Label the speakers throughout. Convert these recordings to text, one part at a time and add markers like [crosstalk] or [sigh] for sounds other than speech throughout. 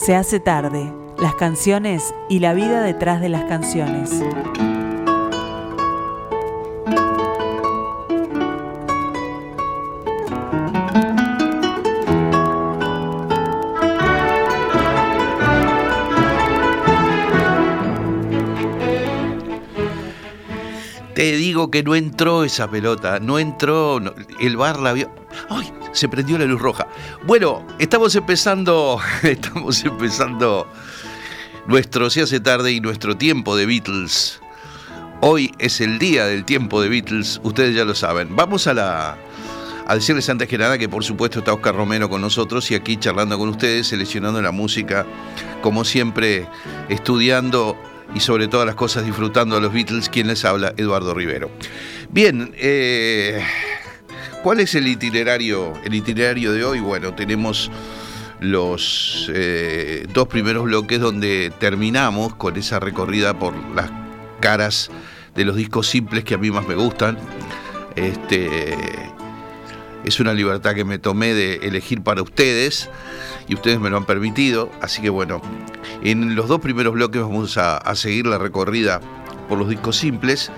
Speaker 1: Se hace tarde, las canciones y la vida detrás de las canciones.
Speaker 2: Te digo que no entró esa pelota, no entró, el bar la vio. ¡Ay! Se prendió la luz roja. Bueno, estamos empezando, [laughs] estamos empezando nuestro Se hace tarde y nuestro tiempo de Beatles. Hoy es el día del tiempo de Beatles, ustedes ya lo saben. Vamos a la a decirles antes que nada que por supuesto está Oscar Romero con nosotros y aquí charlando con ustedes, seleccionando la música, como siempre, estudiando y sobre todas las cosas disfrutando a los Beatles, quien les habla, Eduardo Rivero. Bien, eh, ¿cuál es el itinerario, el itinerario de hoy? Bueno, tenemos los eh, dos primeros bloques donde terminamos con esa recorrida por las caras de los discos simples que a mí más me gustan. Este, es una libertad que me tomé de elegir para ustedes y ustedes me lo han permitido. Así que bueno, en los dos primeros bloques vamos a, seguir la recorrida por los discos simples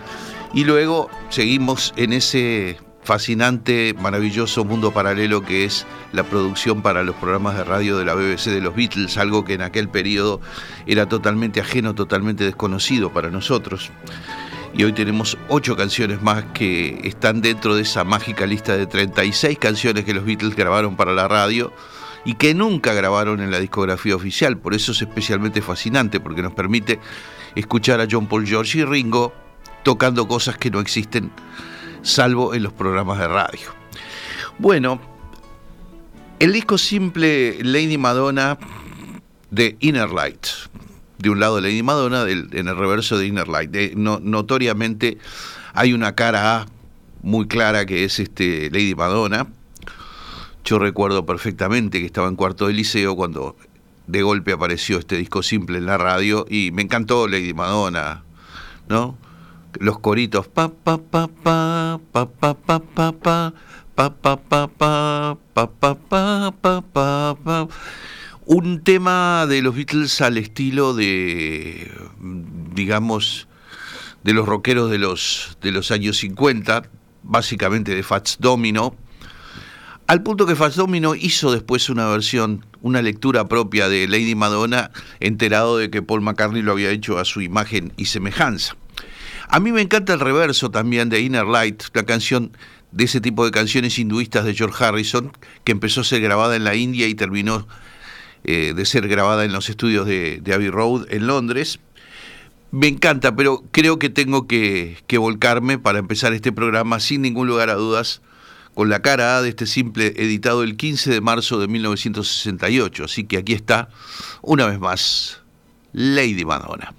Speaker 2: y luego seguimos en ese fascinante, maravilloso mundo paralelo que es la producción para los programas de radio de la BBC de los Beatles, algo que en aquel periodo era totalmente ajeno, totalmente desconocido para nosotros. Y hoy tenemos ocho canciones más que están dentro de esa mágica lista de 36 canciones que los Beatles grabaron para la radio y que nunca grabaron en la discografía oficial. Por eso es especialmente fascinante, porque nos permite escuchar a John Paul George y Ringo tocando cosas que no existen salvo en los programas de radio. Bueno, el disco simple Lady Madonna de Inner Light. De un lado Lady Madonna, en el reverso de Inner Light. notoriamente hay una cara A muy clara que es este Lady Madonna, yo recuerdo perfectamente que estaba en cuarto de liceo cuando de golpe apareció este disco simple en la radio y me encantó Lady Madonna, ¿no? Los coritos pa pa pa pa pa pa pa pa pa pa pa pa pa pa pa pa un tema de los Beatles al estilo de digamos de los rockeros de los de los años 50, básicamente de Fats Domino, al punto que Fats Domino hizo después una versión, una lectura propia de Lady Madonna, enterado de que Paul McCartney lo había hecho a su imagen y semejanza. A mí me encanta el reverso también de Inner Light, la canción de ese tipo de canciones hinduistas de George Harrison, que empezó a ser grabada en la India y terminó eh, de ser grabada en los estudios de, Abbey Road en Londres. Me encanta, pero creo que tengo que, que volcarme para empezar este programa sin ningún lugar a dudas con la cara A de este simple editado el 15 de marzo de 1968. Así que aquí está, una vez más, Lady Madonna.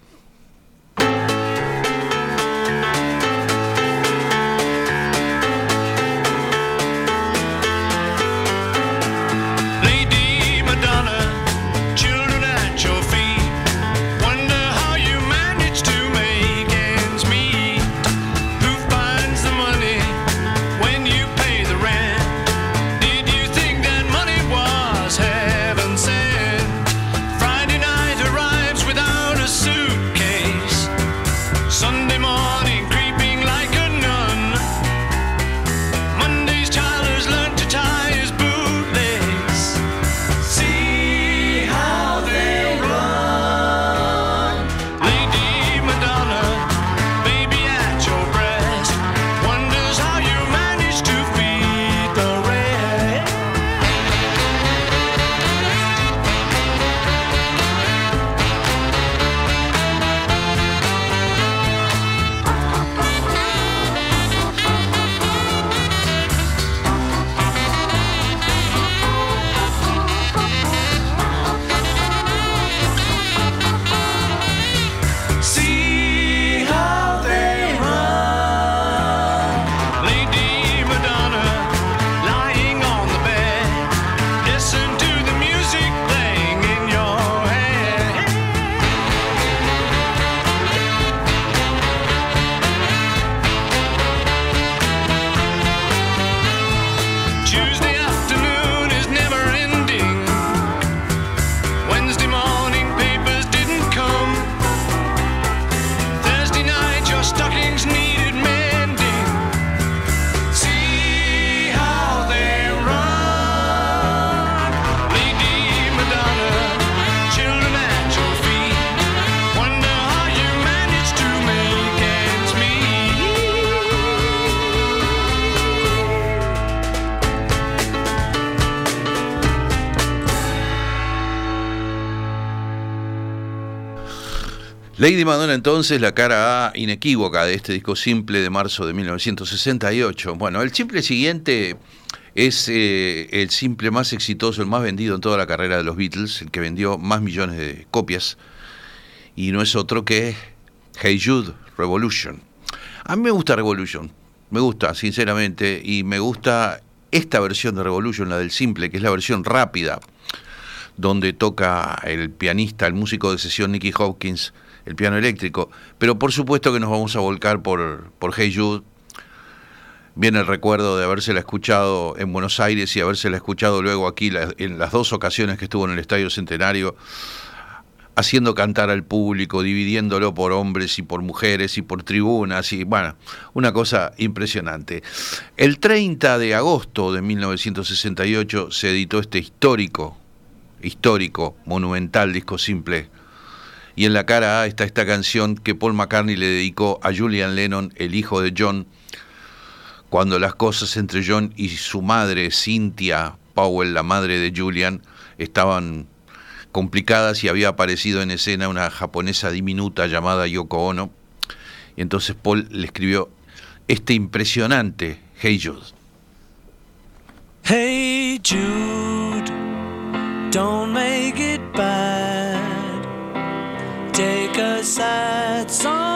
Speaker 2: Lady Madonna entonces, la cara A inequívoca de este disco simple de marzo de 1968. Bueno, el simple siguiente es eh, el simple más exitoso, el más vendido en toda la carrera de los Beatles, el que vendió más millones de copias, y no es otro que Hey Jude Revolution. A mí me gusta Revolution, me gusta, sinceramente, y me gusta esta versión de Revolution, la del simple, que es la versión rápida, donde toca el pianista, el músico de sesión Nicky Hopkins, el piano eléctrico. Pero por supuesto que nos vamos a volcar por, por Hey Jude. Viene el recuerdo de habérsela escuchado en Buenos Aires y habérsela escuchado luego aquí en las dos ocasiones que estuvo en el Estadio Centenario, haciendo cantar al público, dividiéndolo por hombres y por mujeres y por tribunas, y bueno, una cosa impresionante. El 30 de agosto de 1968 se editó este histórico, histórico, monumental disco simple y en la cara A está esta canción que Paul McCartney le dedicó a Julian Lennon, el hijo de John, cuando las cosas entre John y su madre, Cynthia Powell, la madre de Julian, estaban complicadas y había aparecido en escena una japonesa diminuta llamada Yoko Ono. Y entonces Paul le escribió este impresionante Hey Jude.
Speaker 3: Hey Jude, don't make it sad song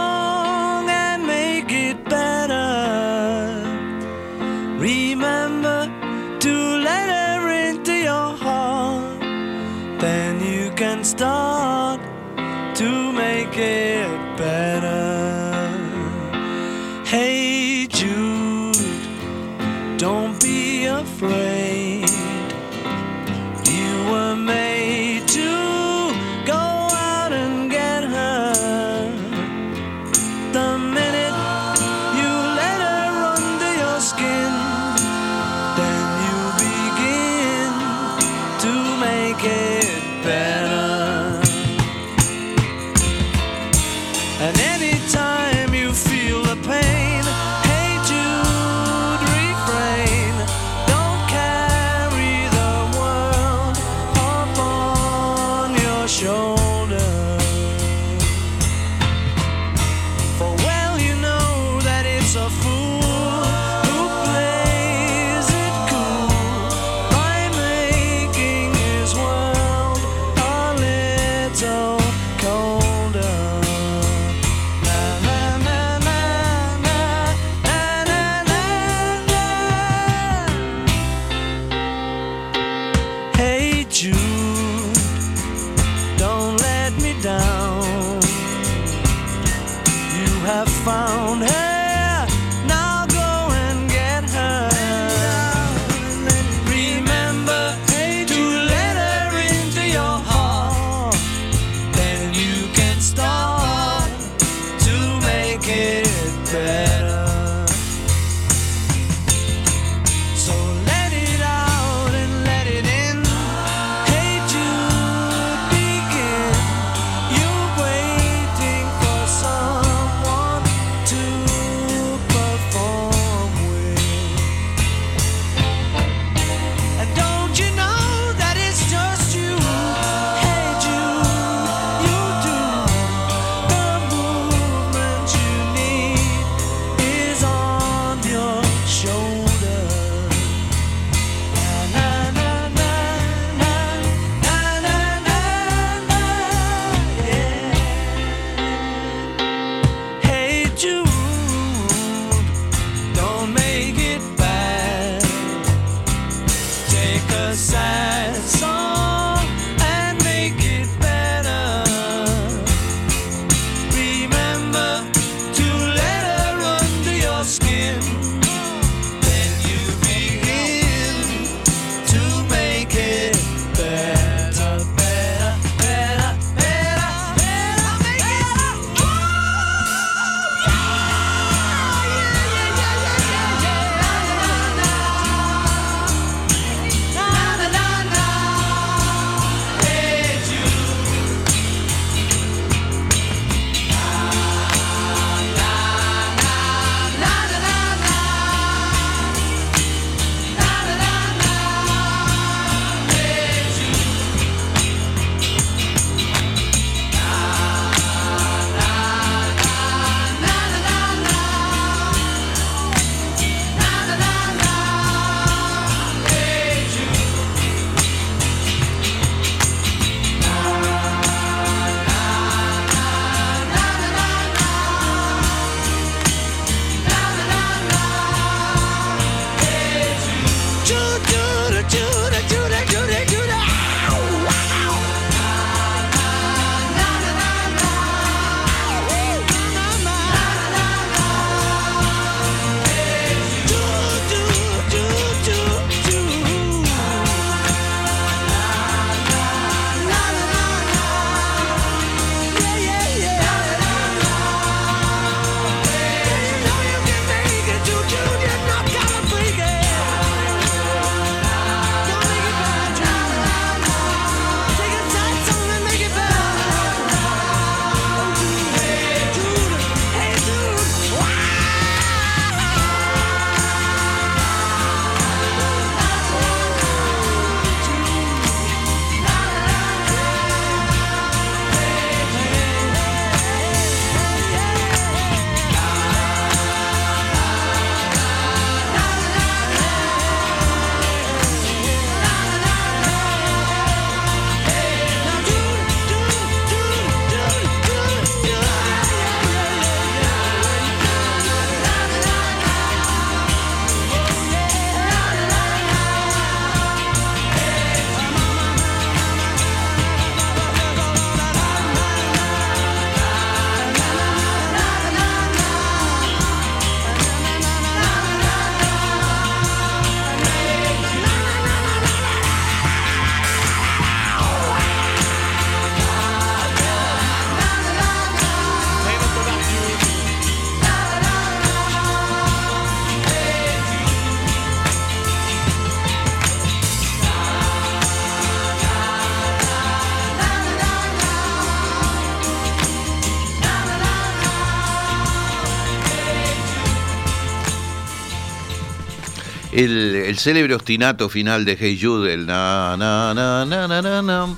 Speaker 2: El, célebre ostinato final de Hey Jude, el na na na na na na.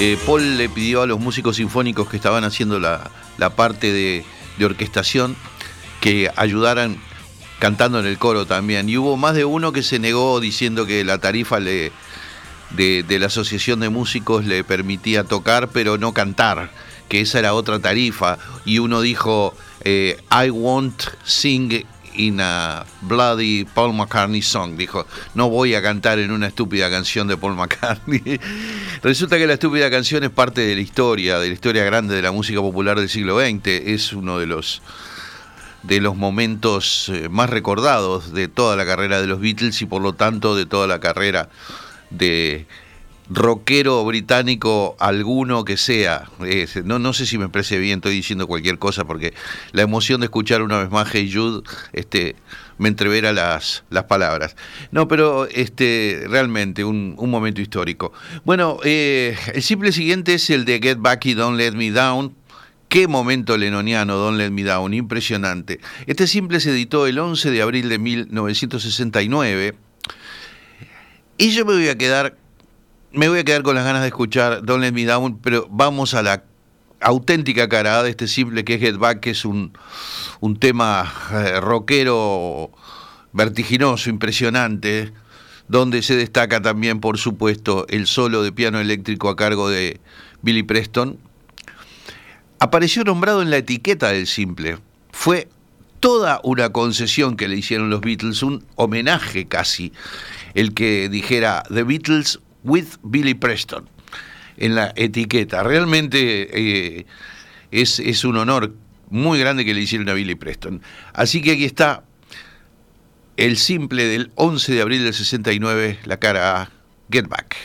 Speaker 2: Eh, Paul le pidió a los músicos sinfónicos que estaban haciendo la, la parte de, orquestación que ayudaran cantando en el coro también. Y hubo más de uno que se negó diciendo que la tarifa de, de la Asociación de Músicos le permitía tocar, pero no cantar, que esa era otra tarifa. Y uno dijo, eh, I won't sing in bloody Paul McCartney song. Dijo, no voy a cantar en una estúpida canción de Paul McCartney. [laughs] Resulta que la estúpida canción es parte de la historia, de la historia grande de la música popular del siglo XX. Es uno de los de los momentos eh, más recordados de toda la carrera de los Beatles y por lo tanto de toda la carrera de rockero británico alguno que sea. No, no sé si me expresé bien, estoy diciendo cualquier cosa porque la emoción de escuchar una vez más Hey Jude este, me entrevera las, las palabras. No, pero este, realmente un, un momento histórico. Bueno, eh, el simple siguiente es el de Get Back y Don't Let Me Down. Qué momento lenoniano, Don't Let Me Down, impresionante. Este simple se editó el 11 de abril de 1969. Y yo me voy a quedar, me voy a quedar con las ganas de escuchar Don't Let Me Down, pero vamos a la auténtica cara de este simple que es Get Back, que es un, un tema eh, rockero vertiginoso, impresionante, donde se destaca también, por supuesto, el solo de piano eléctrico a cargo de Billy Preston. Apareció nombrado en la etiqueta del simple. Fue toda una concesión que le hicieron los Beatles, un homenaje casi, el que dijera The Beatles with Billy Preston en la etiqueta. Realmente eh, es, es un honor muy grande que le hicieron a Billy Preston. Así que aquí está el simple del 11 de abril del 69, la cara Get Back.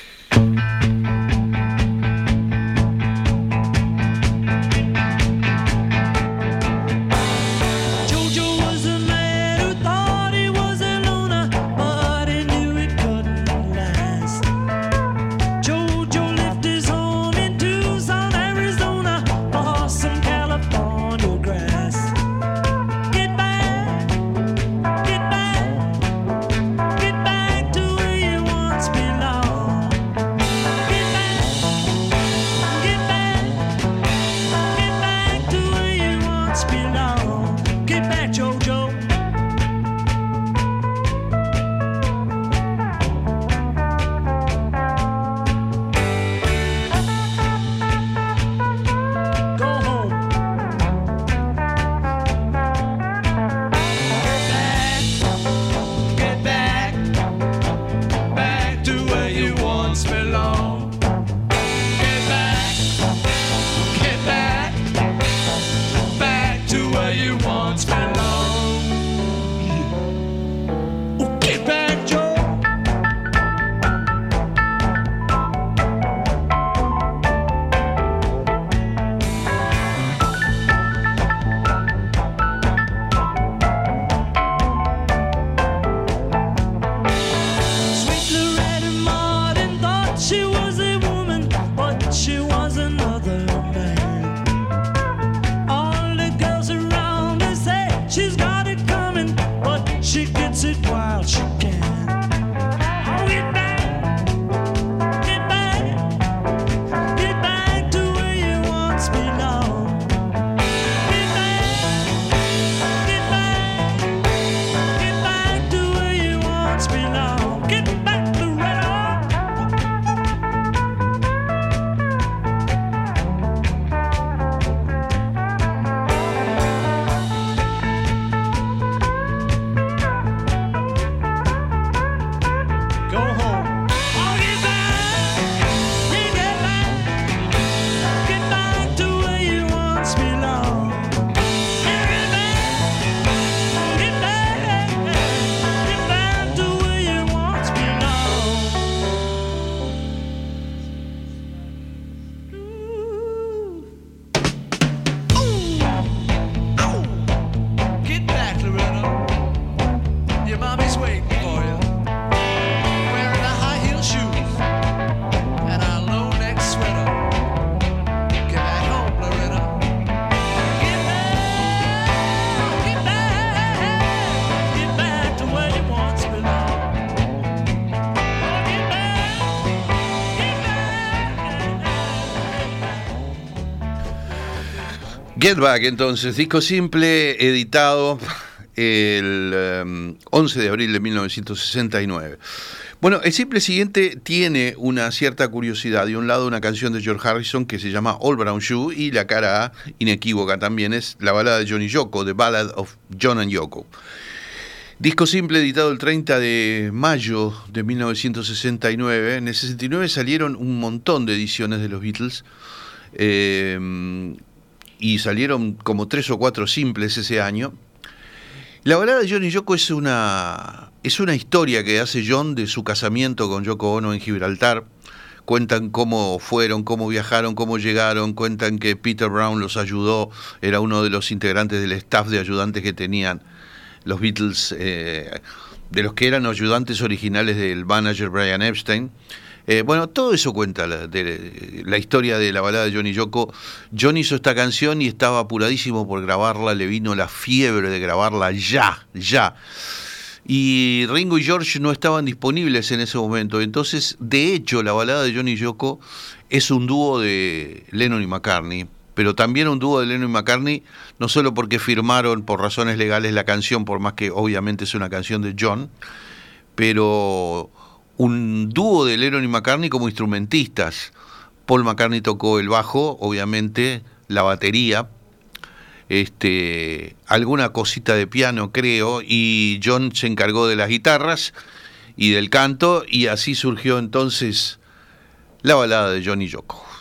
Speaker 3: Get Back,
Speaker 2: entonces, disco simple, editado el em, 11 de abril de 1969. Bueno, el simple siguiente tiene una cierta curiosidad. De un lado, una canción de George Harrison que se llama All Brown Shoe y la cara A, inequívoca también, es la balada de Johnny Yoko, The Ballad of John and Yoko. Disco simple editado el 30 de mayo de 1969. En el 69 salieron un montón de ediciones de los Beatles. eh, y salieron como tres o cuatro simples ese año. La balada de John y Yoko es una, es una historia que hace John de su casamiento con Yoko Ono en Gibraltar. Cuentan cómo fueron, cómo viajaron, cómo llegaron. Cuentan que Peter Brown los ayudó, era uno de los integrantes del staff de ayudantes que tenían los Beatles, eh, de los que eran ayudantes originales del manager Brian Epstein. Eh, bueno, todo eso cuenta la, historia de la balada de Johnny Yoko. John hizo esta canción y estaba apuradísimo por grabarla, le vino la fiebre de grabarla ya, ya. Y Ringo y George no estaban disponibles en ese momento. Entonces, de hecho, la balada de Johnny Yoko es un dúo de Lennon y McCartney. Pero también un dúo de Lennon y McCartney, no solo porque firmaron por razones legales la canción, por más que obviamente es una canción de John, pero un dúo de Lennon y McCartney como instrumentistas. Paul McCartney tocó el bajo, obviamente, la batería, este, alguna cosita de piano, creo, y John se encargó de las guitarras y del canto, y así surgió entonces la balada de Johnny Yoko.